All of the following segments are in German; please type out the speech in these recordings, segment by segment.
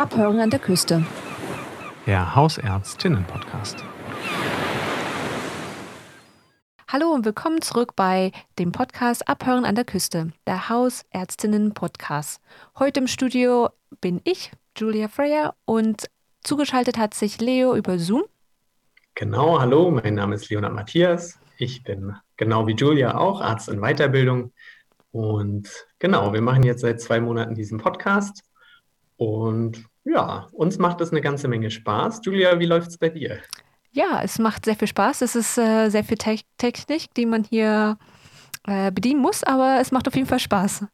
Abhören an der Küste. Der Hausärztinnen-Podcast. Hallo und willkommen zurück bei dem Podcast Abhören an der Küste, der Hausärztinnen-Podcast. Heute im Studio bin ich, Julia Freyer, und zugeschaltet hat sich Leo über Zoom. Genau, hallo, mein Name ist Leonard Matthias. Ich bin genau wie Julia auch Arzt in Weiterbildung. Und genau, wir machen jetzt seit zwei Monaten diesen Podcast. Und ja, uns macht es eine ganze Menge Spaß. Julia, wie läuft es bei dir? Ja, es macht sehr viel Spaß. Es ist äh, sehr viel Te Technik, die man hier äh, bedienen muss, aber es macht auf jeden Fall Spaß.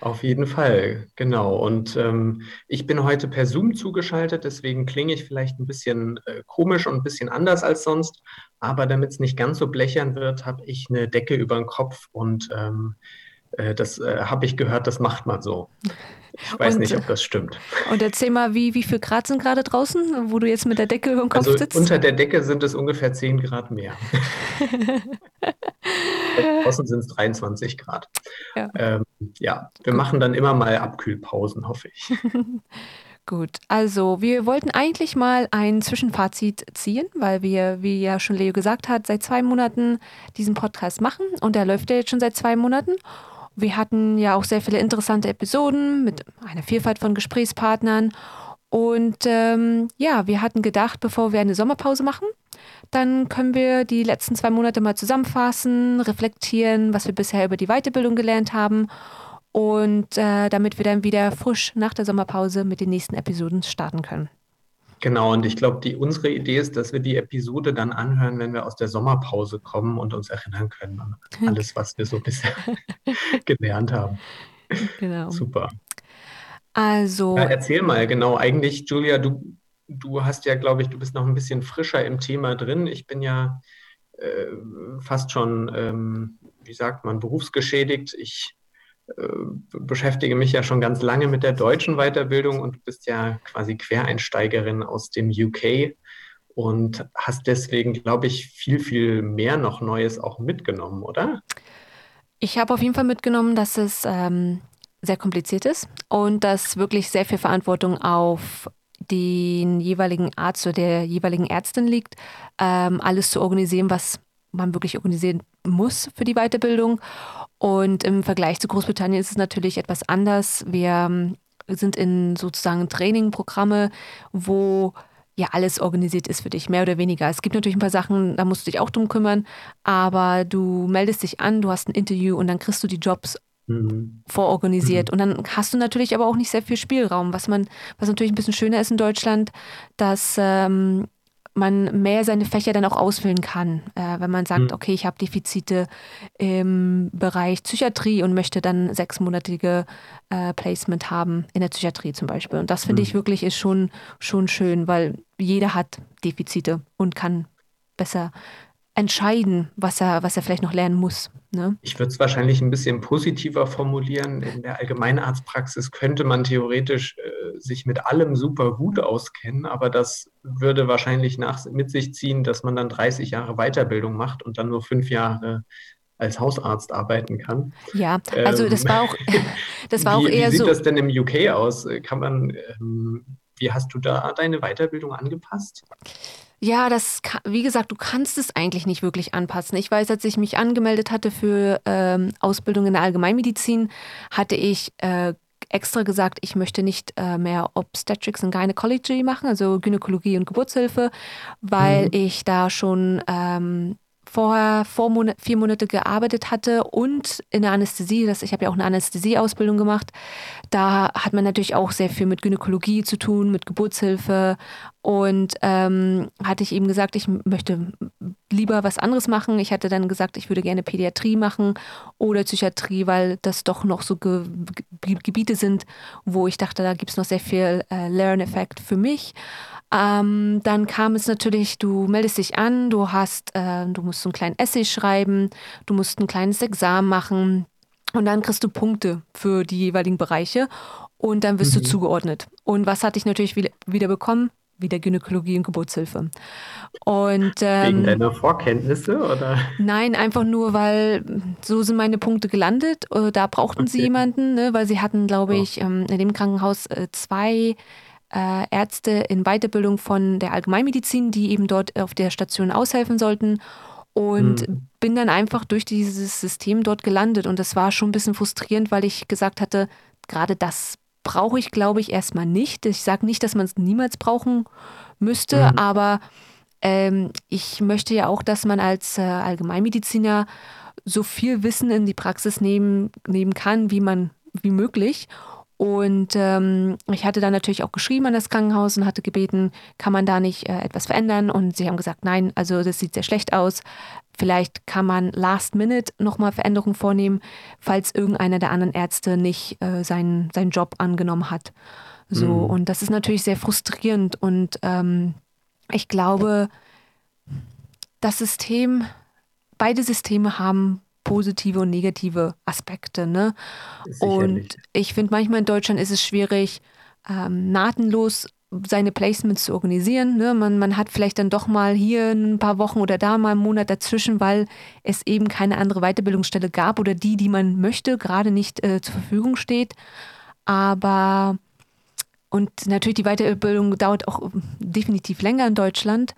Auf jeden Fall, genau. Und ähm, ich bin heute per Zoom zugeschaltet, deswegen klinge ich vielleicht ein bisschen äh, komisch und ein bisschen anders als sonst. Aber damit es nicht ganz so blechern wird, habe ich eine Decke über den Kopf und ähm, äh, das äh, habe ich gehört, das macht man so. Ich weiß und, nicht, ob das stimmt. Und erzähl mal, wie, wie viel Grad sind gerade draußen, wo du jetzt mit der Decke über dem Kopf also sitzt? Unter der Decke sind es ungefähr 10 Grad mehr. draußen sind es 23 Grad. Ja. Ähm, ja, wir machen dann immer mal Abkühlpausen, hoffe ich. Gut, also wir wollten eigentlich mal ein Zwischenfazit ziehen, weil wir, wie ja schon Leo gesagt hat, seit zwei Monaten diesen Podcast machen und der läuft ja jetzt schon seit zwei Monaten. Wir hatten ja auch sehr viele interessante Episoden mit einer Vielfalt von Gesprächspartnern. Und ähm, ja, wir hatten gedacht, bevor wir eine Sommerpause machen, dann können wir die letzten zwei Monate mal zusammenfassen, reflektieren, was wir bisher über die Weiterbildung gelernt haben und äh, damit wir dann wieder frisch nach der Sommerpause mit den nächsten Episoden starten können. Genau, und ich glaube, die, unsere Idee ist, dass wir die Episode dann anhören, wenn wir aus der Sommerpause kommen und uns erinnern können an alles, was wir so bisher gelernt haben. Genau. Super. Also. Ja, erzähl mal, genau. Eigentlich, Julia, du, du hast ja, glaube ich, du bist noch ein bisschen frischer im Thema drin. Ich bin ja äh, fast schon, ähm, wie sagt man, berufsgeschädigt. Ich beschäftige mich ja schon ganz lange mit der deutschen Weiterbildung und bist ja quasi Quereinsteigerin aus dem UK und hast deswegen, glaube ich, viel, viel mehr noch Neues auch mitgenommen, oder? Ich habe auf jeden Fall mitgenommen, dass es ähm, sehr kompliziert ist und dass wirklich sehr viel Verantwortung auf den jeweiligen Arzt oder der jeweiligen Ärztin liegt, ähm, alles zu organisieren, was man wirklich organisieren muss für die Weiterbildung. Und im Vergleich zu Großbritannien ist es natürlich etwas anders. Wir ähm, sind in sozusagen Trainingprogramme, wo ja alles organisiert ist für dich, mehr oder weniger. Es gibt natürlich ein paar Sachen, da musst du dich auch drum kümmern, aber du meldest dich an, du hast ein Interview und dann kriegst du die Jobs mhm. vororganisiert. Mhm. Und dann hast du natürlich aber auch nicht sehr viel Spielraum, was man, was natürlich ein bisschen schöner ist in Deutschland, dass ähm, man mehr seine Fächer dann auch ausfüllen kann. Äh, wenn man sagt, mhm. okay, ich habe Defizite im Bereich Psychiatrie und möchte dann sechsmonatige äh, Placement haben, in der Psychiatrie zum Beispiel. Und das finde mhm. ich wirklich ist schon, schon schön, weil jeder hat Defizite und kann besser entscheiden, was er, was er vielleicht noch lernen muss. Ne? Ich würde es wahrscheinlich ein bisschen positiver formulieren. In der Allgemeinarztpraxis könnte man theoretisch äh, sich mit allem super gut auskennen, aber das würde wahrscheinlich nach, mit sich ziehen, dass man dann 30 Jahre Weiterbildung macht und dann nur fünf Jahre als Hausarzt arbeiten kann. Ja, also das war auch, das war wie, auch eher so. Wie sieht so das denn im UK aus? Kann man, ähm, wie hast du da deine Weiterbildung angepasst? Ja, das, wie gesagt, du kannst es eigentlich nicht wirklich anpassen. Ich weiß, als ich mich angemeldet hatte für ähm, Ausbildung in der Allgemeinmedizin, hatte ich äh, extra gesagt, ich möchte nicht äh, mehr Obstetrics und Gynecology machen, also Gynäkologie und Geburtshilfe, weil mhm. ich da schon ähm, vorher vor Monat, vier Monate gearbeitet hatte und in der Anästhesie, das, ich habe ja auch eine Anästhesieausbildung gemacht, da hat man natürlich auch sehr viel mit Gynäkologie zu tun, mit Geburtshilfe und ähm, hatte ich ihm gesagt, ich möchte lieber was anderes machen. Ich hatte dann gesagt, ich würde gerne Pädiatrie machen oder Psychiatrie, weil das doch noch so Ge Ge Gebiete sind, wo ich dachte, da gibt es noch sehr viel äh, Lerneffekt für mich. Ähm, dann kam es natürlich, du meldest dich an, du hast, äh, du musst so einen kleinen Essay schreiben, du musst ein kleines Examen machen und dann kriegst du Punkte für die jeweiligen Bereiche und dann wirst mhm. du zugeordnet. Und was hatte ich natürlich wieder bekommen? Wieder Gynäkologie und Geburtshilfe. Und, ähm, Wegen deiner Vorkenntnisse oder? Nein, einfach nur, weil so sind meine Punkte gelandet. Äh, da brauchten okay. sie jemanden, ne, weil sie hatten, glaube ich, oh. in dem Krankenhaus äh, zwei äh, Ärzte in Weiterbildung von der Allgemeinmedizin, die eben dort auf der Station aushelfen sollten. Und mhm. bin dann einfach durch dieses System dort gelandet. Und das war schon ein bisschen frustrierend, weil ich gesagt hatte, gerade das brauche ich, glaube ich, erstmal nicht. Ich sage nicht, dass man es niemals brauchen müsste, mhm. aber ähm, ich möchte ja auch, dass man als äh, Allgemeinmediziner so viel Wissen in die Praxis nehmen, nehmen kann, wie man wie möglich. Und ähm, ich hatte dann natürlich auch geschrieben an das Krankenhaus und hatte gebeten, kann man da nicht äh, etwas verändern? Und sie haben gesagt, nein, also das sieht sehr schlecht aus. Vielleicht kann man last minute nochmal Veränderungen vornehmen, falls irgendeiner der anderen Ärzte nicht äh, seinen, seinen Job angenommen hat. So, mhm. und das ist natürlich sehr frustrierend. Und ähm, ich glaube, das System, beide Systeme haben positive und negative Aspekte. Ne? Und ich finde, manchmal in Deutschland ist es schwierig, ähm, nahtlos seine Placements zu organisieren. Ne? Man, man hat vielleicht dann doch mal hier ein paar Wochen oder da mal einen Monat dazwischen, weil es eben keine andere Weiterbildungsstelle gab oder die, die man möchte, gerade nicht äh, zur Verfügung steht. Aber und natürlich die Weiterbildung dauert auch definitiv länger in Deutschland.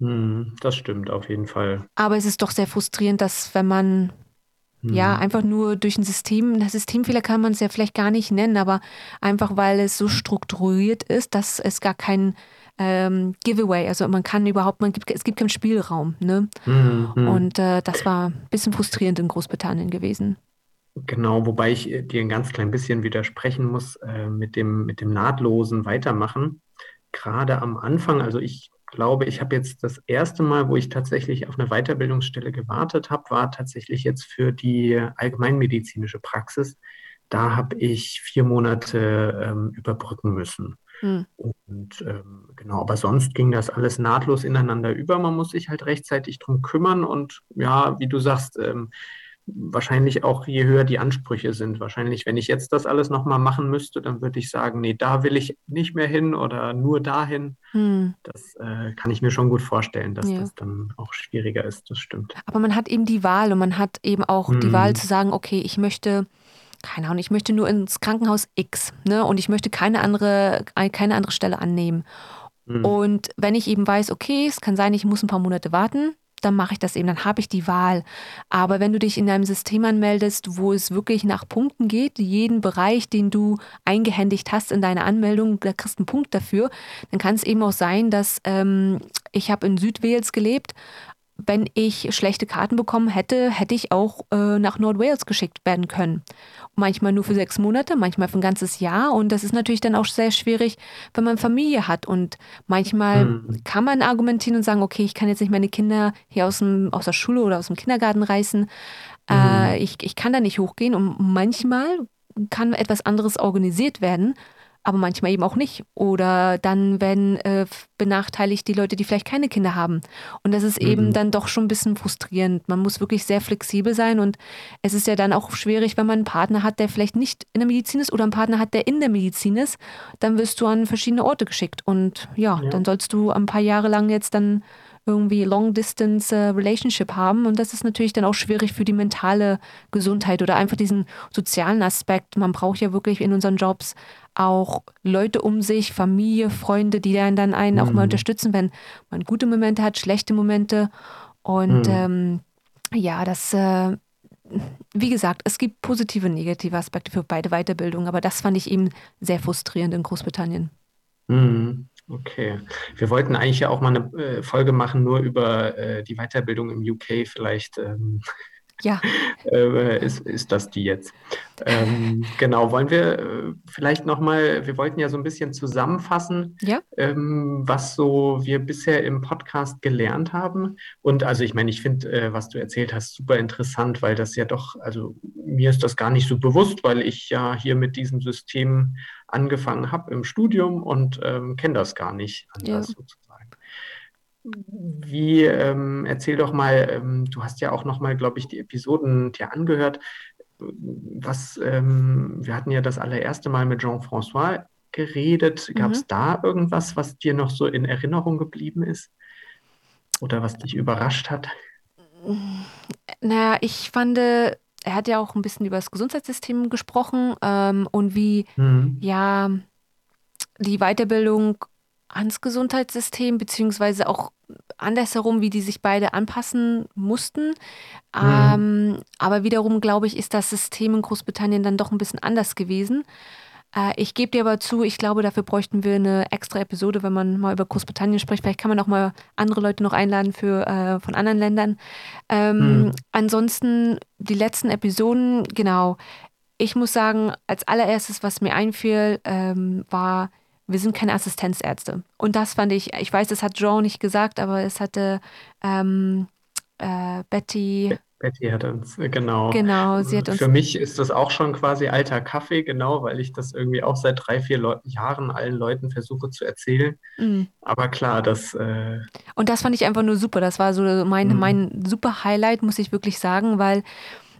Hm, das stimmt auf jeden Fall. Aber es ist doch sehr frustrierend, dass wenn man hm. ja einfach nur durch ein System, das Systemfehler kann man es ja vielleicht gar nicht nennen, aber einfach weil es so strukturiert ist, dass es gar kein ähm, Giveaway, also man kann überhaupt, man gibt, es gibt keinen Spielraum. Ne? Mhm, Und äh, das war ein bisschen frustrierend in Großbritannien gewesen. Genau, wobei ich dir ein ganz klein bisschen widersprechen muss äh, mit, dem, mit dem nahtlosen Weitermachen. Gerade am Anfang, also ich glaube, ich habe jetzt das erste Mal, wo ich tatsächlich auf eine Weiterbildungsstelle gewartet habe, war tatsächlich jetzt für die allgemeinmedizinische Praxis. Da habe ich vier Monate ähm, überbrücken müssen. Hm. Und ähm, genau, aber sonst ging das alles nahtlos ineinander über. Man muss sich halt rechtzeitig drum kümmern und ja, wie du sagst, ähm, wahrscheinlich auch, je höher die Ansprüche sind. Wahrscheinlich, wenn ich jetzt das alles nochmal machen müsste, dann würde ich sagen, nee, da will ich nicht mehr hin oder nur dahin. Hm. Das äh, kann ich mir schon gut vorstellen, dass ja. das dann auch schwieriger ist, das stimmt. Aber man hat eben die Wahl und man hat eben auch hm. die Wahl zu sagen, okay, ich möchte keine Ahnung, ich möchte nur ins Krankenhaus X, ne? Und ich möchte keine andere, keine andere Stelle annehmen. Mhm. Und wenn ich eben weiß, okay, es kann sein, ich muss ein paar Monate warten, dann mache ich das eben, dann habe ich die Wahl. Aber wenn du dich in einem System anmeldest, wo es wirklich nach Punkten geht, jeden Bereich, den du eingehändigt hast in deiner Anmeldung, da kriegst du einen Punkt dafür, dann kann es eben auch sein, dass ähm, ich habe in Südwales gelebt, wenn ich schlechte Karten bekommen hätte, hätte ich auch äh, nach Nordwales geschickt werden können. Manchmal nur für sechs Monate, manchmal für ein ganzes Jahr. Und das ist natürlich dann auch sehr schwierig, wenn man Familie hat. Und manchmal mhm. kann man argumentieren und sagen, okay, ich kann jetzt nicht meine Kinder hier aus, dem, aus der Schule oder aus dem Kindergarten reißen. Äh, mhm. Äh, ich, ich kann da nicht hochgehen. Und manchmal kann etwas anderes organisiert werden aber manchmal eben auch nicht. Oder dann werden äh, benachteiligt die Leute, die vielleicht keine Kinder haben. Und das ist mhm. eben dann doch schon ein bisschen frustrierend. Man muss wirklich sehr flexibel sein und es ist ja dann auch schwierig, wenn man einen Partner hat, der vielleicht nicht in der Medizin ist oder einen Partner hat, der in der Medizin ist, dann wirst du an verschiedene Orte geschickt. Und ja, ja. dann sollst du ein paar Jahre lang jetzt dann irgendwie Long-Distance äh, Relationship haben. Und das ist natürlich dann auch schwierig für die mentale Gesundheit oder einfach diesen sozialen Aspekt. Man braucht ja wirklich in unseren Jobs auch Leute um sich, Familie, Freunde, die dann, dann einen mhm. auch mal mhm. unterstützen, wenn man gute Momente hat, schlechte Momente. Und mhm. ähm, ja, das, äh, wie gesagt, es gibt positive und negative Aspekte für beide Weiterbildungen, aber das fand ich eben sehr frustrierend in Großbritannien. Mhm. Okay. Wir wollten eigentlich ja auch mal eine äh, Folge machen, nur über äh, die Weiterbildung im UK. Vielleicht ähm, ja. äh, ist, ist das die jetzt. Ähm, genau, wollen wir äh, vielleicht nochmal, wir wollten ja so ein bisschen zusammenfassen, ja. ähm, was so wir bisher im Podcast gelernt haben. Und also ich meine, ich finde, äh, was du erzählt hast, super interessant, weil das ja doch, also mir ist das gar nicht so bewusst, weil ich ja hier mit diesem System angefangen habe im Studium und ähm, kenne das gar nicht anders ja. sozusagen. Wie, ähm, erzähl doch mal, ähm, du hast ja auch noch mal, glaube ich, die Episoden dir angehört. Was, ähm, wir hatten ja das allererste Mal mit Jean-François geredet. Gab es mhm. da irgendwas, was dir noch so in Erinnerung geblieben ist? Oder was dich überrascht hat? Naja, ich fand, er hat ja auch ein bisschen über das Gesundheitssystem gesprochen ähm, und wie, mhm. ja, die Weiterbildung ans Gesundheitssystem, beziehungsweise auch andersherum, wie die sich beide anpassen mussten. Mhm. Ähm, aber wiederum, glaube ich, ist das System in Großbritannien dann doch ein bisschen anders gewesen. Äh, ich gebe dir aber zu, ich glaube, dafür bräuchten wir eine extra Episode, wenn man mal über Großbritannien spricht. Vielleicht kann man auch mal andere Leute noch einladen für, äh, von anderen Ländern. Ähm, mhm. Ansonsten die letzten Episoden, genau. Ich muss sagen, als allererstes, was mir einfiel, ähm, war, wir sind keine Assistenzärzte. Und das fand ich, ich weiß, das hat Joe nicht gesagt, aber es hatte ähm, äh, Betty. Betty hat uns, äh, genau. Genau, sie hat uns. Für mich ist das auch schon quasi alter Kaffee, genau, weil ich das irgendwie auch seit drei, vier Leu Jahren allen Leuten versuche zu erzählen. Mhm. Aber klar, das. Äh Und das fand ich einfach nur super. Das war so mein, mhm. mein super Highlight, muss ich wirklich sagen, weil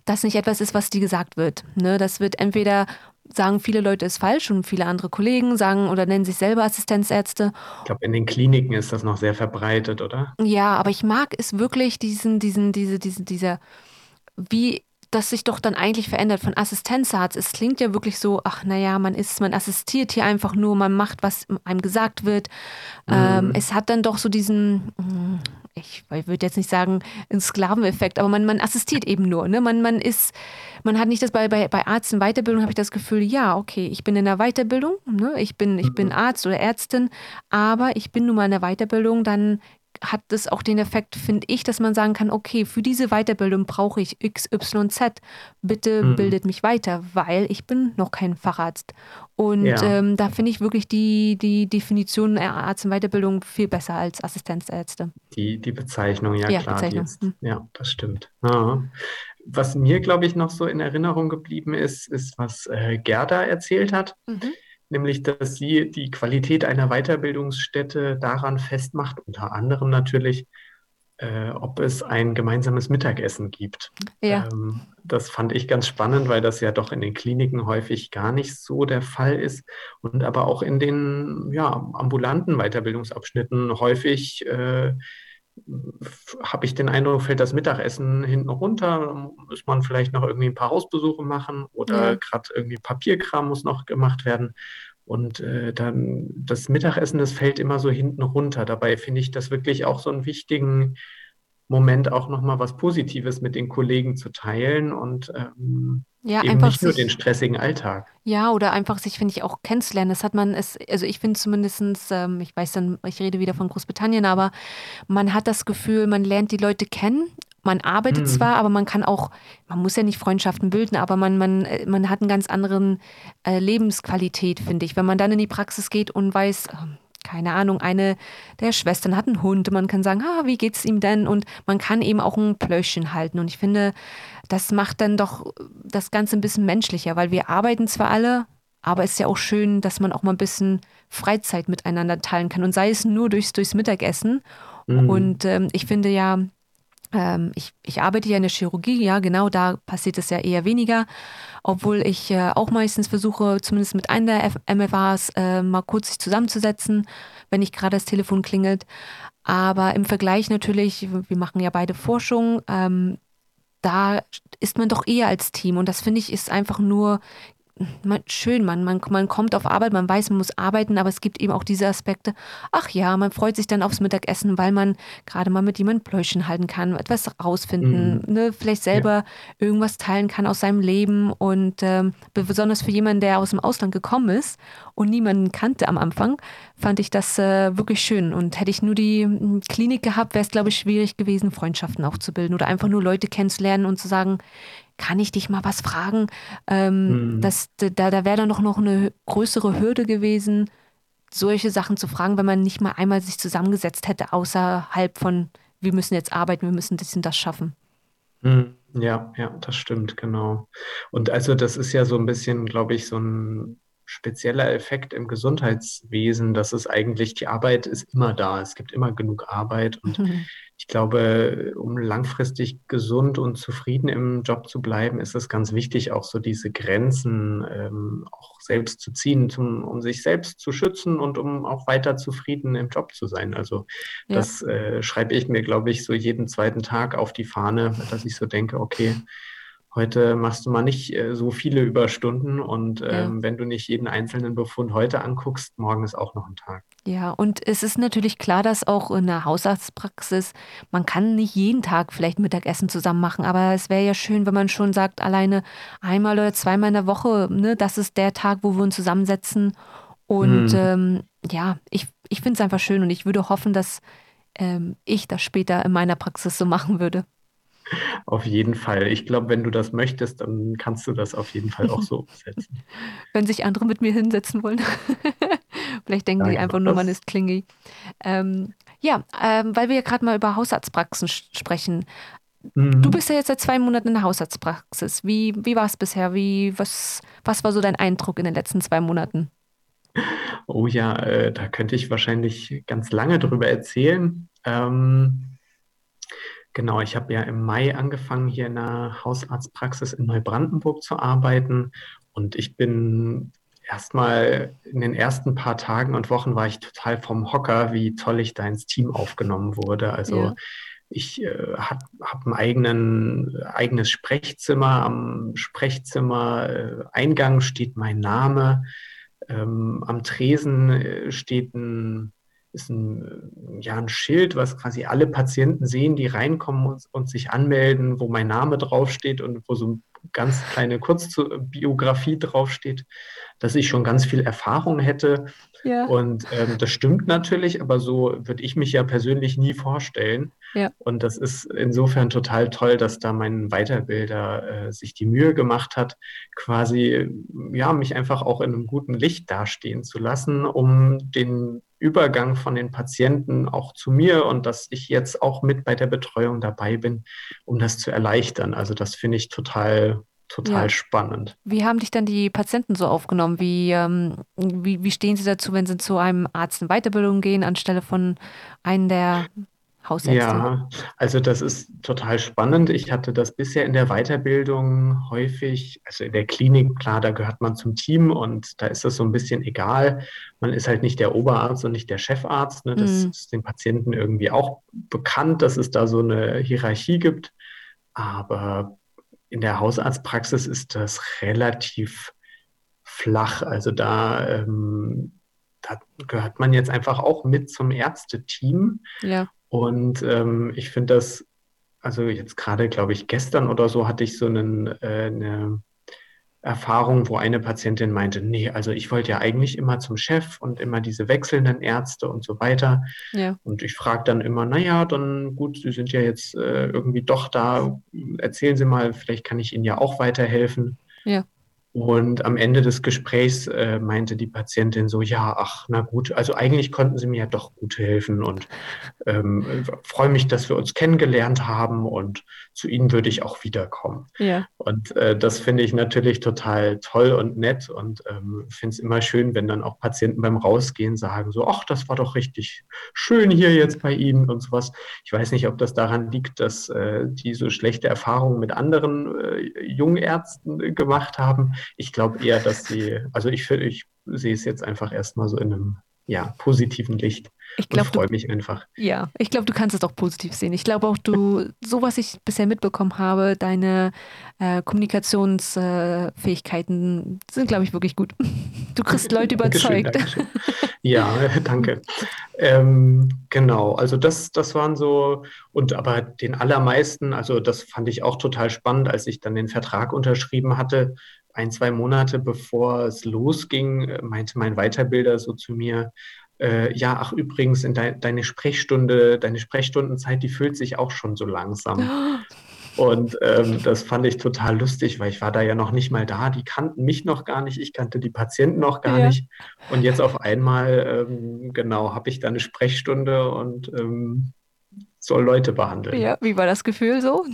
das nicht etwas ist, was dir gesagt wird. Ne? Das wird entweder sagen viele Leute ist falsch und viele andere Kollegen sagen oder nennen sich selber Assistenzärzte. Ich glaube, in den Kliniken ist das noch sehr verbreitet, oder? Ja, aber ich mag es wirklich, diesen, diesen, diese, diese, dieser, wie das sich doch dann eigentlich verändert von Assistenzarzt. Es klingt ja wirklich so, ach naja, man ist, man assistiert hier einfach nur, man macht, was einem gesagt wird. Mhm. Ähm, es hat dann doch so diesen, ich, ich würde jetzt nicht sagen, einen Sklaveneffekt, aber man, man assistiert eben nur. Ne? Man, man ist, man hat nicht das bei, bei, bei Arzt in Weiterbildung, habe ich das Gefühl, ja, okay, ich bin in der Weiterbildung, ne? ich, bin, ich bin mhm. Arzt oder Ärztin, aber ich bin nun mal in der Weiterbildung, dann hat das auch den Effekt, finde ich, dass man sagen kann, okay, für diese Weiterbildung brauche ich X, Y, Z. Bitte mhm. bildet mich weiter, weil ich bin noch kein Facharzt. Und ja. ähm, da finde ich wirklich die, die Definition Arzt in Weiterbildung viel besser als Assistenzärzte. Die, die Bezeichnung, ja, ja klar. Bezeichnung. Jetzt, hm. Ja, das stimmt. Ja. Was mir, glaube ich, noch so in Erinnerung geblieben ist, ist, was äh, Gerda erzählt hat. Mhm nämlich dass sie die Qualität einer Weiterbildungsstätte daran festmacht, unter anderem natürlich, äh, ob es ein gemeinsames Mittagessen gibt. Ja. Ähm, das fand ich ganz spannend, weil das ja doch in den Kliniken häufig gar nicht so der Fall ist und aber auch in den ja, ambulanten Weiterbildungsabschnitten häufig äh, habe ich den Eindruck, fällt das Mittagessen hinten runter, muss man vielleicht noch irgendwie ein paar Hausbesuche machen oder ja. gerade irgendwie Papierkram muss noch gemacht werden. Und äh, dann das Mittagessen, das fällt immer so hinten runter. Dabei finde ich das wirklich auch so einen wichtigen Moment, auch nochmal was Positives mit den Kollegen zu teilen und ähm, ja, eben einfach nicht nur sich, den stressigen Alltag. Ja, oder einfach sich, finde ich, auch kennenzulernen. Das hat man, es, also ich finde zumindest, ähm, ich weiß dann, ich rede wieder von Großbritannien, aber man hat das Gefühl, man lernt die Leute kennen. Man arbeitet hm. zwar, aber man kann auch, man muss ja nicht Freundschaften bilden, aber man, man, äh, man hat einen ganz anderen äh, Lebensqualität, finde ich. Wenn man dann in die Praxis geht und weiß, ähm, keine Ahnung, eine der Schwestern hat einen Hund und man kann sagen, ah, wie geht's ihm denn? Und man kann eben auch ein Plöschchen halten. Und ich finde, das macht dann doch das Ganze ein bisschen menschlicher, weil wir arbeiten zwar alle, aber es ist ja auch schön, dass man auch mal ein bisschen Freizeit miteinander teilen kann und sei es nur durchs, durchs Mittagessen. Mhm. Und ähm, ich finde ja, ähm, ich, ich, arbeite ja in der Chirurgie, ja, genau, da passiert es ja eher weniger, obwohl ich äh, auch meistens versuche, zumindest mit einer der MFAs äh, mal kurz sich zusammenzusetzen, wenn nicht gerade das Telefon klingelt. Aber im Vergleich natürlich, wir machen ja beide Forschung, ähm, da ist man doch eher als Team und das finde ich ist einfach nur man, schön, man, man, man kommt auf Arbeit, man weiß, man muss arbeiten, aber es gibt eben auch diese Aspekte. Ach ja, man freut sich dann aufs Mittagessen, weil man gerade mal mit jemandem Pläuschen halten kann, etwas rausfinden, mhm. ne, vielleicht selber ja. irgendwas teilen kann aus seinem Leben und ähm, besonders für jemanden, der aus dem Ausland gekommen ist und niemanden kannte am Anfang, fand ich das äh, wirklich schön. Und hätte ich nur die hm, Klinik gehabt, wäre es, glaube ich, schwierig gewesen, Freundschaften aufzubilden oder einfach nur Leute kennenzulernen und zu sagen, kann ich dich mal was fragen? Ähm, mhm. das, da da wäre dann noch, noch eine größere Hürde gewesen, solche Sachen zu fragen, wenn man nicht mal einmal sich zusammengesetzt hätte, außerhalb von, wir müssen jetzt arbeiten, wir müssen das und das schaffen. Mhm. Ja, ja, das stimmt, genau. Und also das ist ja so ein bisschen, glaube ich, so ein spezieller Effekt im Gesundheitswesen, dass es eigentlich, die Arbeit ist immer da, es gibt immer genug Arbeit und mhm. ich glaube, um langfristig gesund und zufrieden im Job zu bleiben, ist es ganz wichtig, auch so diese Grenzen ähm, auch selbst zu ziehen, zum, um sich selbst zu schützen und um auch weiter zufrieden im Job zu sein. Also ja. das äh, schreibe ich mir, glaube ich, so jeden zweiten Tag auf die Fahne, dass ich so denke, okay, heute machst du mal nicht äh, so viele Überstunden und ähm, ja. wenn du nicht jeden einzelnen Befund heute anguckst, morgen ist auch noch ein Tag. Ja, und es ist natürlich klar, dass auch in der Hausarztpraxis, man kann nicht jeden Tag vielleicht Mittagessen zusammen machen, aber es wäre ja schön, wenn man schon sagt, alleine einmal oder zweimal in der Woche, ne, das ist der Tag, wo wir uns zusammensetzen. Und hm. ähm, ja, ich, ich finde es einfach schön und ich würde hoffen, dass ähm, ich das später in meiner Praxis so machen würde. Auf jeden Fall. Ich glaube, wenn du das möchtest, dann kannst du das auf jeden Fall auch so umsetzen. wenn sich andere mit mir hinsetzen wollen. Vielleicht denken ja, die einfach nur, man ist klingy. Ähm, ja, ähm, weil wir ja gerade mal über Hausarztpraxen sprechen. Mhm. Du bist ja jetzt seit zwei Monaten in der Hausarztpraxis. Wie, wie war es bisher? Wie, was, was war so dein Eindruck in den letzten zwei Monaten? Oh ja, äh, da könnte ich wahrscheinlich ganz lange drüber erzählen. Ähm, Genau, ich habe ja im Mai angefangen, hier in der Hausarztpraxis in Neubrandenburg zu arbeiten. Und ich bin erstmal in den ersten paar Tagen und Wochen war ich total vom Hocker, wie toll ich da ins Team aufgenommen wurde. Also ja. ich äh, habe hab ein eigenen, eigenes Sprechzimmer. Am Sprechzimmer-Eingang äh, steht mein Name. Ähm, am Tresen äh, steht ein ist ein, ja, ein Schild, was quasi alle Patienten sehen, die reinkommen und, und sich anmelden, wo mein Name draufsteht und wo so eine ganz kleine Kurzbiografie draufsteht, dass ich schon ganz viel Erfahrung hätte. Ja. Und ähm, das stimmt natürlich, aber so würde ich mich ja persönlich nie vorstellen. Ja. Und das ist insofern total toll, dass da mein Weiterbilder äh, sich die Mühe gemacht hat, quasi ja, mich einfach auch in einem guten Licht dastehen zu lassen, um den Übergang von den Patienten auch zu mir und dass ich jetzt auch mit bei der Betreuung dabei bin, um das zu erleichtern. Also das finde ich total, total ja. spannend. Wie haben dich dann die Patienten so aufgenommen? Wie, ähm, wie, wie stehen sie dazu, wenn sie zu einem Arzt in Weiterbildung gehen, anstelle von einem der Hausärzte? Ja, also das ist total spannend. Ich hatte das bisher in der Weiterbildung häufig, also in der Klinik, klar, da gehört man zum Team und da ist das so ein bisschen egal. Man ist halt nicht der Oberarzt und nicht der Chefarzt. Ne? Das mhm. ist den Patienten irgendwie auch bekannt, dass es da so eine Hierarchie gibt. Aber in der Hausarztpraxis ist das relativ flach. Also da, ähm, da gehört man jetzt einfach auch mit zum Ärzteteam. Ja. Und ähm, ich finde das, also jetzt gerade, glaube ich, gestern oder so hatte ich so einen, äh, eine Erfahrung, wo eine Patientin meinte, nee, also ich wollte ja eigentlich immer zum Chef und immer diese wechselnden Ärzte und so weiter. Ja. Und ich frage dann immer, naja, dann gut, Sie sind ja jetzt äh, irgendwie doch da, erzählen Sie mal, vielleicht kann ich Ihnen ja auch weiterhelfen. Ja. Und am Ende des Gesprächs äh, meinte die Patientin so, ja, ach, na gut, also eigentlich konnten Sie mir ja doch gut helfen und ähm, freue mich, dass wir uns kennengelernt haben und zu Ihnen würde ich auch wiederkommen. Ja. Und äh, das finde ich natürlich total toll und nett und ähm, finde es immer schön, wenn dann auch Patienten beim Rausgehen sagen so, ach, das war doch richtig schön hier jetzt bei Ihnen und sowas. Ich weiß nicht, ob das daran liegt, dass äh, die so schlechte Erfahrungen mit anderen äh, Jungärzten gemacht haben ich glaube eher, dass sie, also ich, ich sehe es jetzt einfach erstmal so in einem ja, positiven Licht. Ich glaub, freue mich einfach. Ja, ich glaube, du kannst es auch positiv sehen. Ich glaube auch, du, so was ich bisher mitbekommen habe, deine äh, Kommunikationsfähigkeiten äh, sind, glaube ich, wirklich gut. Du kriegst Leute überzeugt. Dankeschön, Dankeschön. Ja, danke. Ähm, genau, also das, das waren so, und aber den allermeisten, also das fand ich auch total spannend, als ich dann den Vertrag unterschrieben hatte, ein, zwei Monate bevor es losging, äh, meinte mein Weiterbilder so zu mir, äh, ja, ach übrigens, in de deine Sprechstunde, deine Sprechstundenzeit, die füllt sich auch schon so langsam. Und ähm, das fand ich total lustig, weil ich war da ja noch nicht mal da. Die kannten mich noch gar nicht, ich kannte die Patienten noch gar ja. nicht. Und jetzt auf einmal, ähm, genau, habe ich da eine Sprechstunde und ähm, soll Leute behandeln. Ja, wie war das Gefühl so?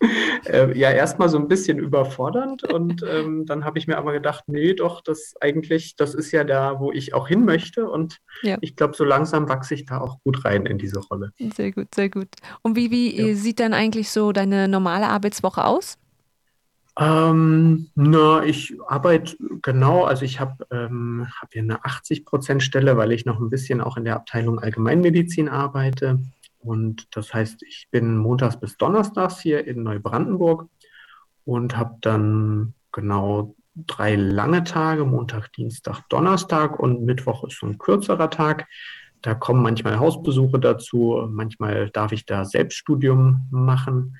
äh, ja, erstmal so ein bisschen überfordernd und ähm, dann habe ich mir aber gedacht, nee, doch, das eigentlich, das ist ja da, wo ich auch hin möchte und ja. ich glaube, so langsam wachse ich da auch gut rein in diese Rolle. Sehr gut, sehr gut. Und wie, wie ja. sieht dann eigentlich so deine normale Arbeitswoche aus? Ähm, na, ich arbeite genau, also ich habe ähm, hab hier eine 80-Prozent-Stelle, weil ich noch ein bisschen auch in der Abteilung Allgemeinmedizin arbeite. Und das heißt, ich bin montags bis donnerstags hier in Neubrandenburg und habe dann genau drei lange Tage, Montag, Dienstag, Donnerstag und Mittwoch ist so ein kürzerer Tag. Da kommen manchmal Hausbesuche dazu, manchmal darf ich da Selbststudium machen.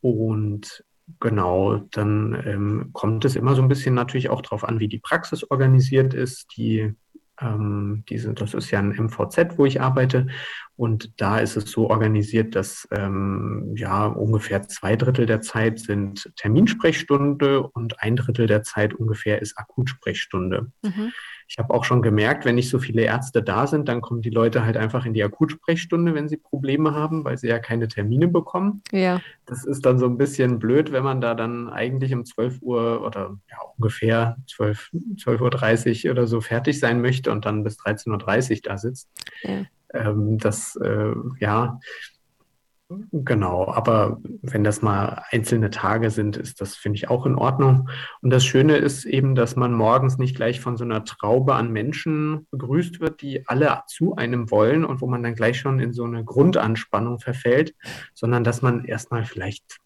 Und genau, dann ähm, kommt es immer so ein bisschen natürlich auch darauf an, wie die Praxis organisiert ist. Die ähm, diese, das ist ja ein MVZ, wo ich arbeite. Und da ist es so organisiert, dass ähm, ja ungefähr zwei Drittel der Zeit sind Terminsprechstunde und ein Drittel der Zeit ungefähr ist Akutsprechstunde. Mhm. Ich habe auch schon gemerkt, wenn nicht so viele Ärzte da sind, dann kommen die Leute halt einfach in die Akutsprechstunde, wenn sie Probleme haben, weil sie ja keine Termine bekommen. Ja. Das ist dann so ein bisschen blöd, wenn man da dann eigentlich um 12 Uhr oder ja, ungefähr 12, 12.30 Uhr oder so fertig sein möchte und dann bis 13.30 Uhr da sitzt. Ja. Ähm, das, äh, ja, Genau, aber wenn das mal einzelne Tage sind, ist das, finde ich, auch in Ordnung. Und das Schöne ist eben, dass man morgens nicht gleich von so einer Traube an Menschen begrüßt wird, die alle zu einem wollen und wo man dann gleich schon in so eine Grundanspannung verfällt, sondern dass man erstmal vielleicht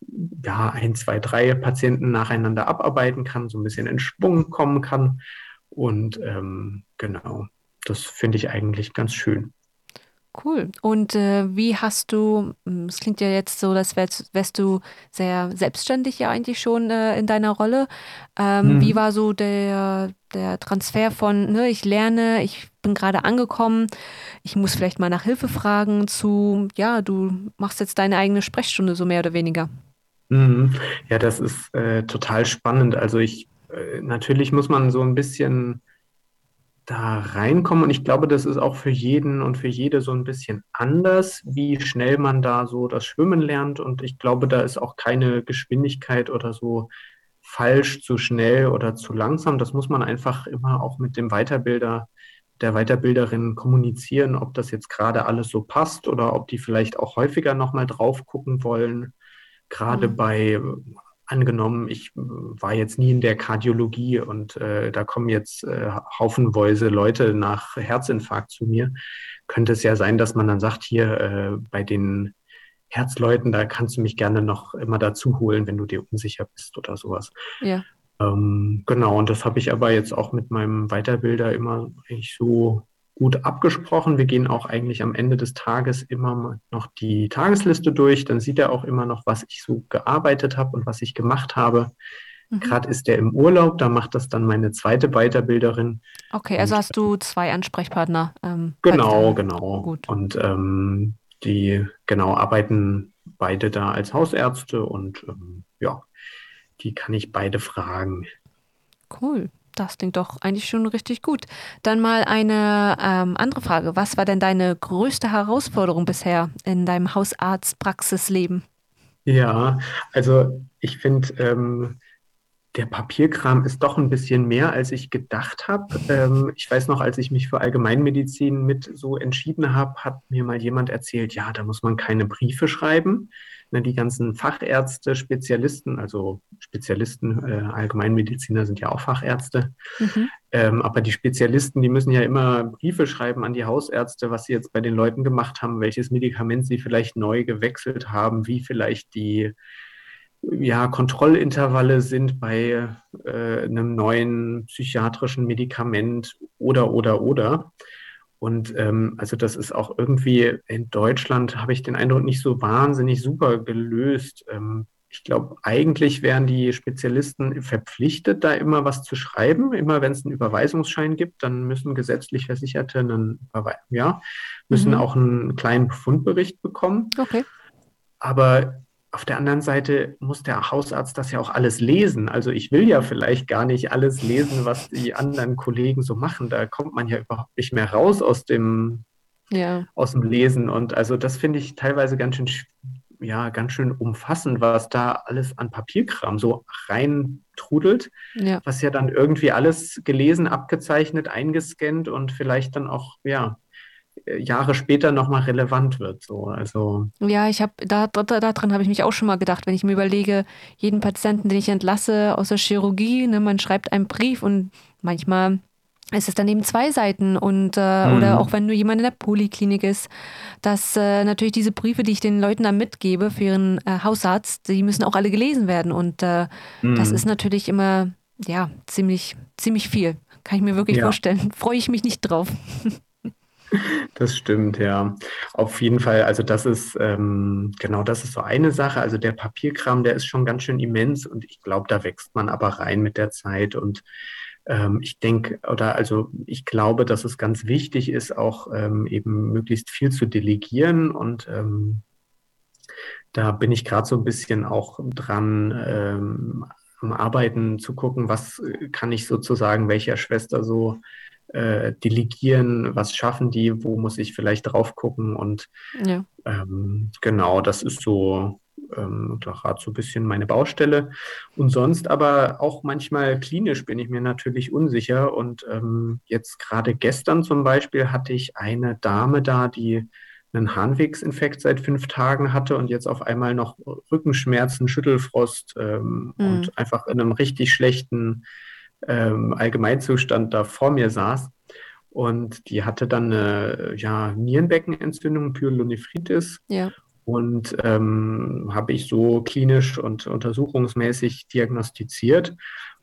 ja ein, zwei, drei Patienten nacheinander abarbeiten kann, so ein bisschen in Schwung kommen kann. Und ähm, genau, das finde ich eigentlich ganz schön. Cool. Und äh, wie hast du, hm, es klingt ja jetzt so, als wärst, wärst du sehr selbstständig ja eigentlich schon äh, in deiner Rolle. Ähm, mhm. Wie war so der, der Transfer von, ne, ich lerne, ich bin gerade angekommen, ich muss vielleicht mal nach Hilfe fragen, zu, ja, du machst jetzt deine eigene Sprechstunde so mehr oder weniger? Mhm. Ja, das ist äh, total spannend. Also ich, äh, natürlich muss man so ein bisschen da reinkommen. Und ich glaube, das ist auch für jeden und für jede so ein bisschen anders, wie schnell man da so das Schwimmen lernt. Und ich glaube, da ist auch keine Geschwindigkeit oder so falsch, zu schnell oder zu langsam. Das muss man einfach immer auch mit dem Weiterbilder, der Weiterbilderin kommunizieren, ob das jetzt gerade alles so passt oder ob die vielleicht auch häufiger nochmal drauf gucken wollen. Gerade mhm. bei angenommen, ich war jetzt nie in der Kardiologie und äh, da kommen jetzt äh, haufenweise Leute nach Herzinfarkt zu mir, könnte es ja sein, dass man dann sagt, hier äh, bei den Herzleuten, da kannst du mich gerne noch immer dazu holen, wenn du dir unsicher bist oder sowas. Ja. Ähm, genau, und das habe ich aber jetzt auch mit meinem Weiterbilder immer eigentlich so gut abgesprochen. Wir gehen auch eigentlich am Ende des Tages immer noch die Tagesliste durch. Dann sieht er auch immer noch, was ich so gearbeitet habe und was ich gemacht habe. Mhm. Gerade ist er im Urlaub, da macht das dann meine zweite Weiterbilderin. Okay, also und, hast du zwei Ansprechpartner. Ähm, genau, genau. Gut. Und ähm, die genau arbeiten beide da als Hausärzte und ähm, ja, die kann ich beide fragen. Cool. Das klingt doch eigentlich schon richtig gut. Dann mal eine ähm, andere Frage. Was war denn deine größte Herausforderung bisher in deinem Hausarztpraxisleben? Ja, also ich finde, ähm, der Papierkram ist doch ein bisschen mehr, als ich gedacht habe. Ähm, ich weiß noch, als ich mich für Allgemeinmedizin mit so entschieden habe, hat mir mal jemand erzählt, ja, da muss man keine Briefe schreiben. Ne, die ganzen Fachärzte, Spezialisten, also Spezialisten, äh, Allgemeinmediziner sind ja auch Fachärzte, mhm. ähm, aber die Spezialisten, die müssen ja immer Briefe schreiben an die Hausärzte, was sie jetzt bei den Leuten gemacht haben, welches Medikament sie vielleicht neu gewechselt haben, wie vielleicht die ja, Kontrollintervalle sind bei äh, einem neuen psychiatrischen Medikament oder, oder, oder. Und ähm, also das ist auch irgendwie in Deutschland, habe ich den Eindruck, nicht so wahnsinnig super gelöst. Ähm, ich glaube, eigentlich wären die Spezialisten verpflichtet, da immer was zu schreiben. Immer wenn es einen Überweisungsschein gibt, dann müssen gesetzlich Versicherte einen ja, müssen mhm. auch einen kleinen Befundbericht bekommen. Okay. Aber auf der anderen Seite muss der Hausarzt das ja auch alles lesen. Also ich will ja vielleicht gar nicht alles lesen, was die anderen Kollegen so machen. Da kommt man ja überhaupt nicht mehr raus aus dem, ja. aus dem Lesen. Und also das finde ich teilweise ganz schön, ja, ganz schön umfassend, was da alles an Papierkram so reintrudelt, ja. was ja dann irgendwie alles gelesen, abgezeichnet, eingescannt und vielleicht dann auch, ja, Jahre später nochmal relevant wird. So. Also, ja, ich habe da, da, daran habe ich mich auch schon mal gedacht, wenn ich mir überlege, jeden Patienten, den ich entlasse aus der Chirurgie, ne, man schreibt einen Brief und manchmal es ist dann eben zwei Seiten und äh, mhm. oder auch wenn nur jemand in der Poliklinik ist, dass äh, natürlich diese Briefe, die ich den Leuten dann mitgebe für ihren äh, Hausarzt, die müssen auch alle gelesen werden und äh, mhm. das ist natürlich immer ja ziemlich ziemlich viel, kann ich mir wirklich ja. vorstellen. Freue ich mich nicht drauf. Das stimmt, ja. Auf jeden Fall, also das ist, ähm, genau, das ist so eine Sache. Also der Papierkram, der ist schon ganz schön immens und ich glaube, da wächst man aber rein mit der Zeit und ähm, ich denke, oder also ich glaube, dass es ganz wichtig ist, auch ähm, eben möglichst viel zu delegieren und ähm, da bin ich gerade so ein bisschen auch dran, ähm, am Arbeiten zu gucken, was kann ich sozusagen welcher Schwester so äh, delegieren, was schaffen die, wo muss ich vielleicht drauf gucken und ja. ähm, genau, das ist so ähm, gerade so ein bisschen meine Baustelle. Und sonst aber auch manchmal klinisch bin ich mir natürlich unsicher. Und ähm, jetzt gerade gestern zum Beispiel hatte ich eine Dame da, die einen Harnwegsinfekt seit fünf Tagen hatte und jetzt auf einmal noch Rückenschmerzen, Schüttelfrost ähm, mhm. und einfach in einem richtig schlechten ähm, Allgemeinzustand da vor mir saß. Und die hatte dann eine ja, Nierenbeckenentzündung, Pyelonephritis. Ja. Und ähm, habe ich so klinisch und untersuchungsmäßig diagnostiziert.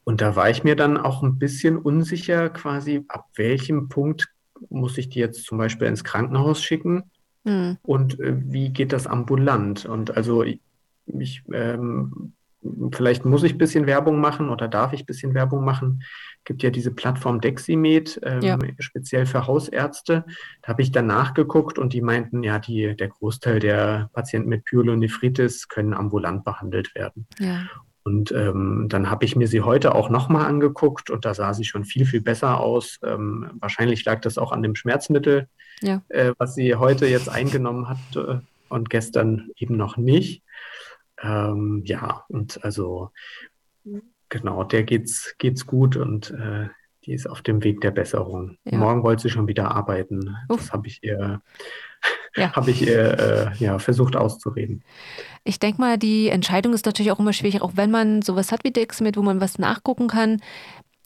Und da war ich mir dann auch ein bisschen unsicher, quasi, ab welchem Punkt muss ich die jetzt zum Beispiel ins Krankenhaus schicken mhm. und äh, wie geht das ambulant? Und also ich, ich ähm, vielleicht muss ich ein bisschen Werbung machen oder darf ich ein bisschen Werbung machen gibt ja diese Plattform Deximed, ähm, ja. speziell für Hausärzte. Da habe ich dann nachgeguckt und die meinten, ja, die, der Großteil der Patienten mit Pyelonephritis können ambulant behandelt werden. Ja. Und ähm, dann habe ich mir sie heute auch nochmal angeguckt und da sah sie schon viel, viel besser aus. Ähm, wahrscheinlich lag das auch an dem Schmerzmittel, ja. äh, was sie heute jetzt eingenommen hat äh, und gestern eben noch nicht. Ähm, ja, und also Genau, der geht's, geht's gut und äh, die ist auf dem Weg der Besserung. Ja. Morgen wollte sie schon wieder arbeiten. Uff. Das habe ich ihr, ja. habe ich ihr äh, ja, versucht auszureden. Ich denke mal, die Entscheidung ist natürlich auch immer schwierig, auch wenn man sowas hat wie Dexmed, wo man was nachgucken kann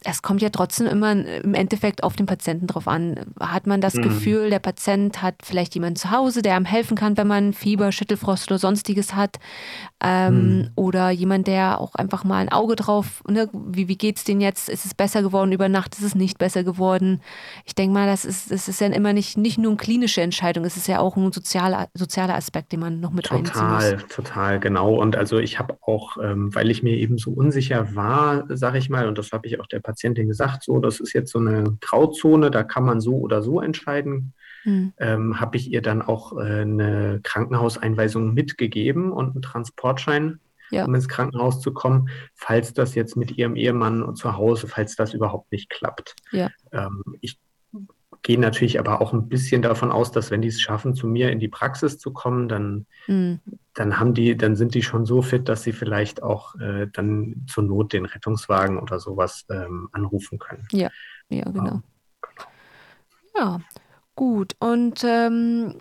es kommt ja trotzdem immer im Endeffekt auf den Patienten drauf an. Hat man das mhm. Gefühl, der Patient hat vielleicht jemanden zu Hause, der einem helfen kann, wenn man Fieber, Schüttelfrost oder sonstiges hat? Ähm, mhm. Oder jemand, der auch einfach mal ein Auge drauf, ne, wie, wie geht es denen jetzt? Ist es besser geworden über Nacht? Ist es nicht besser geworden? Ich denke mal, das ist, das ist ja immer nicht, nicht nur eine klinische Entscheidung, es ist ja auch ein sozialer, sozialer Aspekt, den man noch mit total, einziehen muss. Total, total, genau. Und also ich habe auch, ähm, weil ich mir eben so unsicher war, sage ich mal, und das habe ich auch der Patientin Patientin gesagt, so, das ist jetzt so eine Grauzone, da kann man so oder so entscheiden. Mhm. Ähm, habe ich ihr dann auch äh, eine Krankenhauseinweisung mitgegeben und einen Transportschein, ja. um ins Krankenhaus zu kommen, falls das jetzt mit ihrem Ehemann zu Hause, falls das überhaupt nicht klappt. Ja. Ähm, ich gehe natürlich aber auch ein bisschen davon aus, dass wenn die es schaffen, zu mir in die Praxis zu kommen, dann, mhm. dann haben die, dann sind die schon so fit, dass sie vielleicht auch äh, dann zur Not den Rettungswagen oder sowas ähm, anrufen können. Ja, ja, genau. Ja, gut. Und ähm,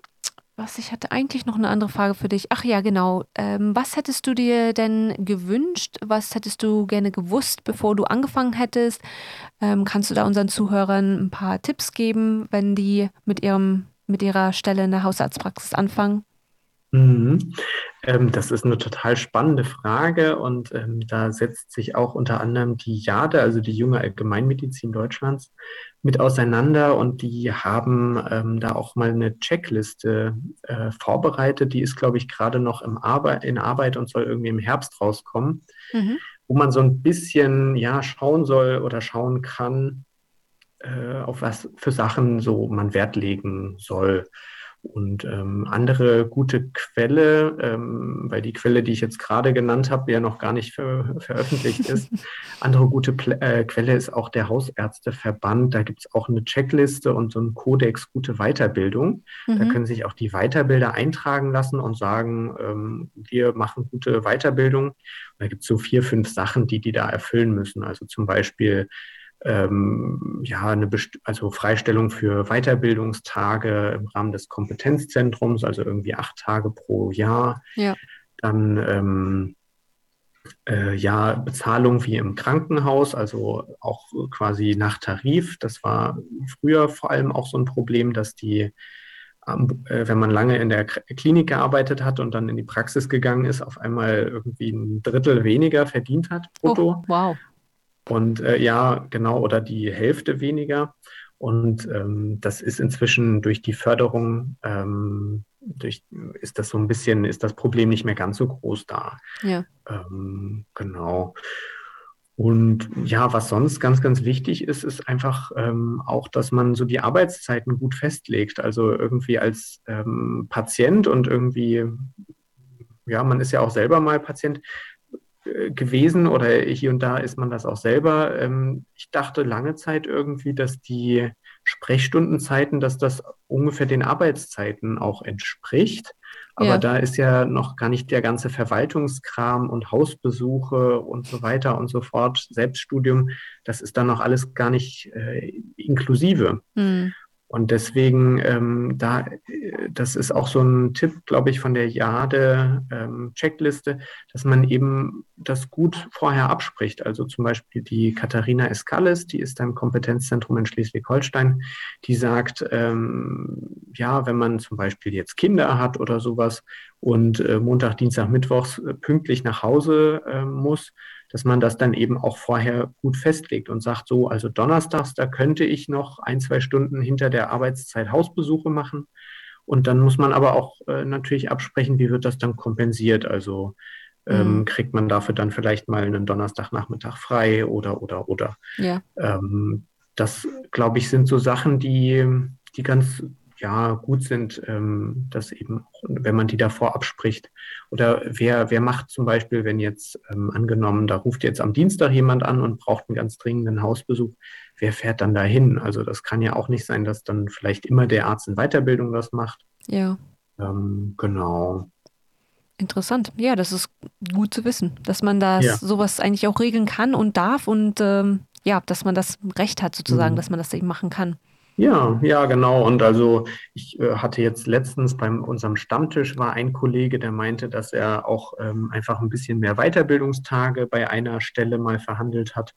was, ich hatte eigentlich noch eine andere Frage für dich. Ach ja, genau. Ähm, was hättest du dir denn gewünscht? Was hättest du gerne gewusst, bevor du angefangen hättest? Ähm, kannst du da unseren Zuhörern ein paar Tipps geben, wenn die mit ihrem, mit ihrer Stelle in der Hausarztpraxis anfangen? Mhm. Ähm, das ist eine total spannende Frage und ähm, da setzt sich auch unter anderem die JADE, also die Junge Allgemeinmedizin Deutschlands, mit auseinander und die haben ähm, da auch mal eine Checkliste äh, vorbereitet. Die ist, glaube ich, gerade noch im Arbe in Arbeit und soll irgendwie im Herbst rauskommen, mhm. wo man so ein bisschen ja schauen soll oder schauen kann, äh, auf was für Sachen so man Wert legen soll. Und ähm, andere gute Quelle, ähm, weil die Quelle, die ich jetzt gerade genannt habe, ja noch gar nicht ver veröffentlicht ist, andere gute Pl äh, Quelle ist auch der Hausärzteverband. Da gibt es auch eine Checkliste und so einen Kodex gute Weiterbildung. Mhm. Da können sich auch die Weiterbilder eintragen lassen und sagen, ähm, wir machen gute Weiterbildung. Und da gibt es so vier, fünf Sachen, die die da erfüllen müssen. Also zum Beispiel ähm, ja, eine Best also Freistellung für Weiterbildungstage im Rahmen des Kompetenzzentrums, also irgendwie acht Tage pro Jahr. Ja. Dann ähm, äh, ja, Bezahlung wie im Krankenhaus, also auch quasi nach Tarif. Das war früher vor allem auch so ein Problem, dass die, ähm, äh, wenn man lange in der Klinik gearbeitet hat und dann in die Praxis gegangen ist, auf einmal irgendwie ein Drittel weniger verdient hat brutto. Oh, wow. Und äh, ja, genau, oder die Hälfte weniger. Und ähm, das ist inzwischen durch die Förderung, ähm, durch, ist das so ein bisschen, ist das Problem nicht mehr ganz so groß da. Ja. Ähm, genau. Und ja, was sonst ganz, ganz wichtig ist, ist einfach ähm, auch, dass man so die Arbeitszeiten gut festlegt. Also irgendwie als ähm, Patient und irgendwie, ja, man ist ja auch selber mal Patient, gewesen oder hier und da ist man das auch selber. Ähm, ich dachte lange Zeit irgendwie, dass die Sprechstundenzeiten, dass das ungefähr den Arbeitszeiten auch entspricht. Aber ja. da ist ja noch gar nicht der ganze Verwaltungskram und Hausbesuche und so weiter und so fort, Selbststudium, das ist dann noch alles gar nicht äh, inklusive. Mhm. Und deswegen, ähm, da, das ist auch so ein Tipp, glaube ich, von der Jade-Checkliste, ähm, dass man eben das gut vorher abspricht. Also zum Beispiel die Katharina Escalles, die ist im Kompetenzzentrum in Schleswig-Holstein, die sagt, ähm, ja, wenn man zum Beispiel jetzt Kinder hat oder sowas und äh, Montag, Dienstag, Mittwochs äh, pünktlich nach Hause äh, muss, dass man das dann eben auch vorher gut festlegt und sagt, so, also donnerstags, da könnte ich noch ein, zwei Stunden hinter der Arbeitszeit Hausbesuche machen. Und dann muss man aber auch äh, natürlich absprechen, wie wird das dann kompensiert. Also ähm, mhm. kriegt man dafür dann vielleicht mal einen Donnerstagnachmittag frei oder, oder, oder. Ja. Ähm, das, glaube ich, sind so Sachen, die, die ganz ja, gut sind, ähm, dass eben, wenn man die davor abspricht. Oder wer, wer macht zum Beispiel, wenn jetzt ähm, angenommen, da ruft jetzt am Dienstag jemand an und braucht einen ganz dringenden Hausbesuch, wer fährt dann dahin? Also das kann ja auch nicht sein, dass dann vielleicht immer der Arzt in Weiterbildung das macht. Ja. Ähm, genau. Interessant. Ja, das ist gut zu wissen, dass man das ja. sowas eigentlich auch regeln kann und darf und ähm, ja, dass man das Recht hat sozusagen, mhm. dass man das eben machen kann. Ja, ja, genau. Und also ich äh, hatte jetzt letztens bei unserem Stammtisch war ein Kollege, der meinte, dass er auch ähm, einfach ein bisschen mehr Weiterbildungstage bei einer Stelle mal verhandelt hat,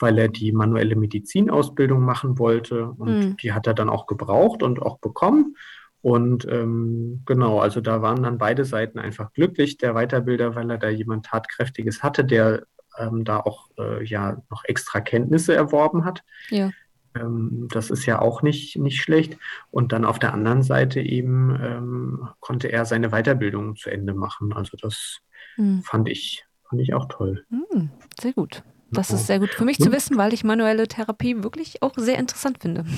weil er die manuelle Medizinausbildung machen wollte. Und mhm. die hat er dann auch gebraucht und auch bekommen. Und ähm, genau, also da waren dann beide Seiten einfach glücklich. Der Weiterbilder, weil er da jemand Tatkräftiges hatte, der ähm, da auch äh, ja noch extra Kenntnisse erworben hat. Ja. Ähm, das ist ja auch nicht, nicht schlecht. Und dann auf der anderen Seite eben ähm, konnte er seine Weiterbildung zu Ende machen. Also das mhm. fand ich, fand ich auch toll. Mhm, sehr gut. Das ist sehr gut für mich zu wissen, weil ich manuelle Therapie wirklich auch sehr interessant finde.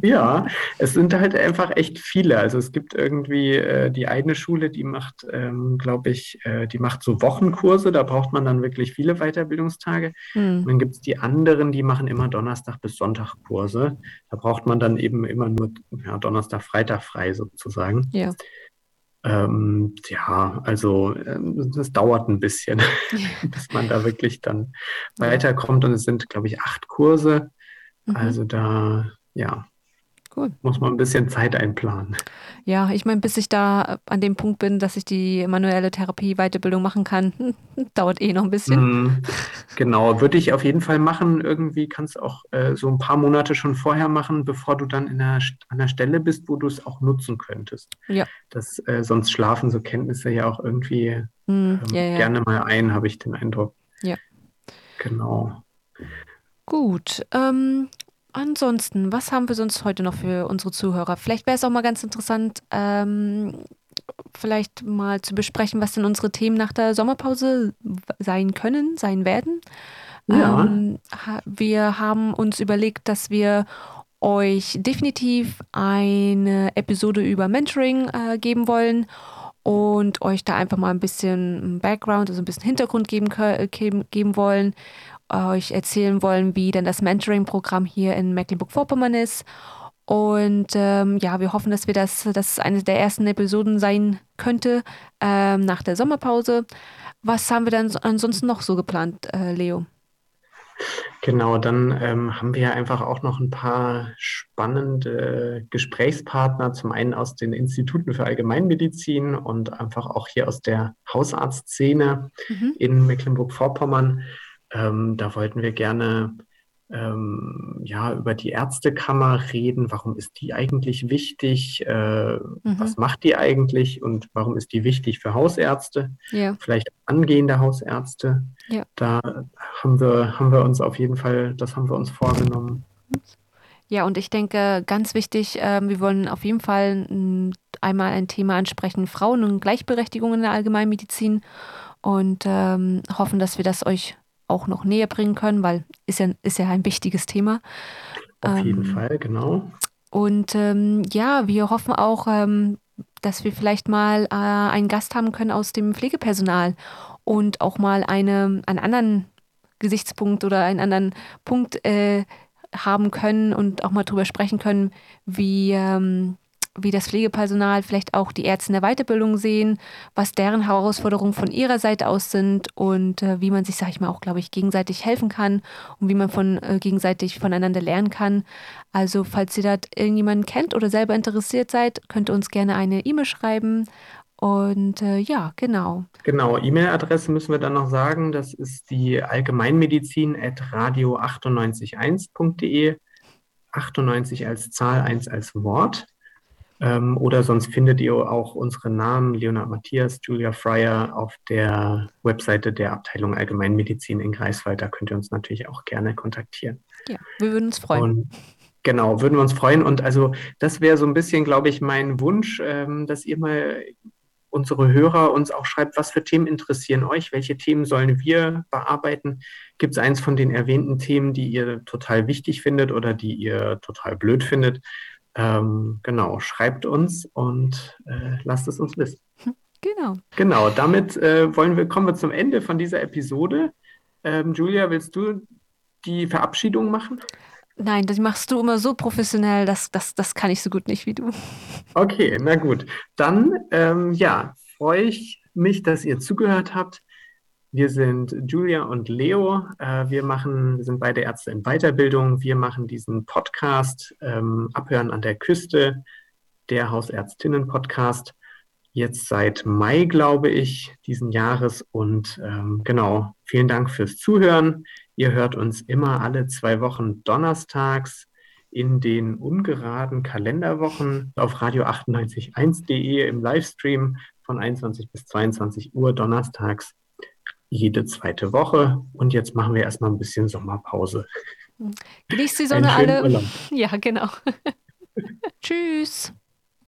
Ja, es sind halt einfach echt viele. Also es gibt irgendwie äh, die eine Schule, die macht, ähm, glaube ich, äh, die macht so Wochenkurse, da braucht man dann wirklich viele Weiterbildungstage. Mhm. Und dann gibt es die anderen, die machen immer Donnerstag bis Sonntag Kurse. Da braucht man dann eben immer nur ja, Donnerstag, Freitag frei sozusagen. Ja. Ähm, ja, also ähm, das dauert ein bisschen, bis man da wirklich dann weiterkommt. Und es sind, glaube ich, acht Kurse. Mhm. Also da, ja, Cool. Muss man ein bisschen Zeit einplanen. Ja, ich meine, bis ich da an dem Punkt bin, dass ich die manuelle Therapie Weiterbildung machen kann, dauert eh noch ein bisschen. Mm, genau, würde ich auf jeden Fall machen. Irgendwie kannst du auch äh, so ein paar Monate schon vorher machen, bevor du dann in der, an der Stelle bist, wo du es auch nutzen könntest. Ja. Das, äh, sonst schlafen so Kenntnisse ja auch irgendwie mm, ähm, ja, ja. gerne mal ein, habe ich den Eindruck. Ja. Genau. Gut. Ähm, Ansonsten, was haben wir sonst heute noch für unsere Zuhörer? Vielleicht wäre es auch mal ganz interessant, ähm, vielleicht mal zu besprechen, was denn unsere Themen nach der Sommerpause sein können, sein werden. Ja. Ähm, wir haben uns überlegt, dass wir euch definitiv eine Episode über Mentoring äh, geben wollen und euch da einfach mal ein bisschen Background, also ein bisschen Hintergrund geben, geben, geben wollen euch erzählen wollen, wie denn das Mentoring-Programm hier in Mecklenburg-Vorpommern ist. Und ähm, ja, wir hoffen, dass wir das, dass eine der ersten Episoden sein könnte ähm, nach der Sommerpause. Was haben wir dann ansonsten noch so geplant, äh, Leo? Genau, dann ähm, haben wir ja einfach auch noch ein paar spannende Gesprächspartner, zum einen aus den Instituten für Allgemeinmedizin und einfach auch hier aus der Hausarztszene mhm. in Mecklenburg-Vorpommern. Ähm, da wollten wir gerne ähm, ja, über die Ärztekammer reden. Warum ist die eigentlich wichtig? Äh, mhm. Was macht die eigentlich und warum ist die wichtig für Hausärzte? Ja. Vielleicht angehende Hausärzte. Ja. Da haben wir, haben wir uns auf jeden Fall, das haben wir uns vorgenommen. Ja, und ich denke, ganz wichtig, äh, wir wollen auf jeden Fall m, einmal ein Thema ansprechen, Frauen und Gleichberechtigung in der Allgemeinmedizin und ähm, hoffen, dass wir das euch auch noch näher bringen können, weil ist ja, ist ja ein wichtiges Thema. Auf ähm, jeden Fall, genau. Und ähm, ja, wir hoffen auch, ähm, dass wir vielleicht mal äh, einen Gast haben können aus dem Pflegepersonal und auch mal eine, einen anderen Gesichtspunkt oder einen anderen Punkt äh, haben können und auch mal drüber sprechen können, wie, ähm, wie das Pflegepersonal, vielleicht auch die Ärzte in der Weiterbildung sehen, was deren Herausforderungen von ihrer Seite aus sind und äh, wie man sich, sag ich mal, auch, glaube ich, gegenseitig helfen kann und wie man von äh, gegenseitig voneinander lernen kann. Also, falls ihr da irgendjemanden kennt oder selber interessiert seid, könnt ihr uns gerne eine E-Mail schreiben. Und äh, ja, genau. Genau, E-Mail-Adresse müssen wir dann noch sagen. Das ist die allgemeinmedizin at radio981.de. 98 als Zahl, 1 als Wort. Ähm, oder sonst findet ihr auch unsere Namen, Leonard Matthias, Julia Fryer, auf der Webseite der Abteilung Allgemeinmedizin in Greifswald. Da könnt ihr uns natürlich auch gerne kontaktieren. Ja, wir würden uns freuen. Und genau, würden wir uns freuen. Und also das wäre so ein bisschen, glaube ich, mein Wunsch, ähm, dass ihr mal unsere Hörer uns auch schreibt, was für Themen interessieren euch, welche Themen sollen wir bearbeiten. Gibt es eins von den erwähnten Themen, die ihr total wichtig findet oder die ihr total blöd findet? Ähm, genau, schreibt uns und äh, lasst es uns wissen. Genau. Genau, damit äh, wollen wir, kommen wir zum Ende von dieser Episode. Ähm, Julia, willst du die Verabschiedung machen? Nein, das machst du immer so professionell, das, das, das kann ich so gut nicht wie du. Okay, na gut. Dann, ähm, ja, freue ich mich, dass ihr zugehört habt. Wir sind Julia und Leo. Äh, wir machen, wir sind beide Ärzte in Weiterbildung. Wir machen diesen Podcast ähm, Abhören an der Küste, der Hausärztinnen-Podcast. Jetzt seit Mai, glaube ich, diesen Jahres. Und ähm, genau, vielen Dank fürs Zuhören. Ihr hört uns immer alle zwei Wochen donnerstags in den ungeraden Kalenderwochen auf radio981.de im Livestream von 21 bis 22 Uhr donnerstags jede zweite Woche. Und jetzt machen wir erstmal ein bisschen Sommerpause. Genießt die Sonne alle. Urlaub. Ja, genau. Tschüss.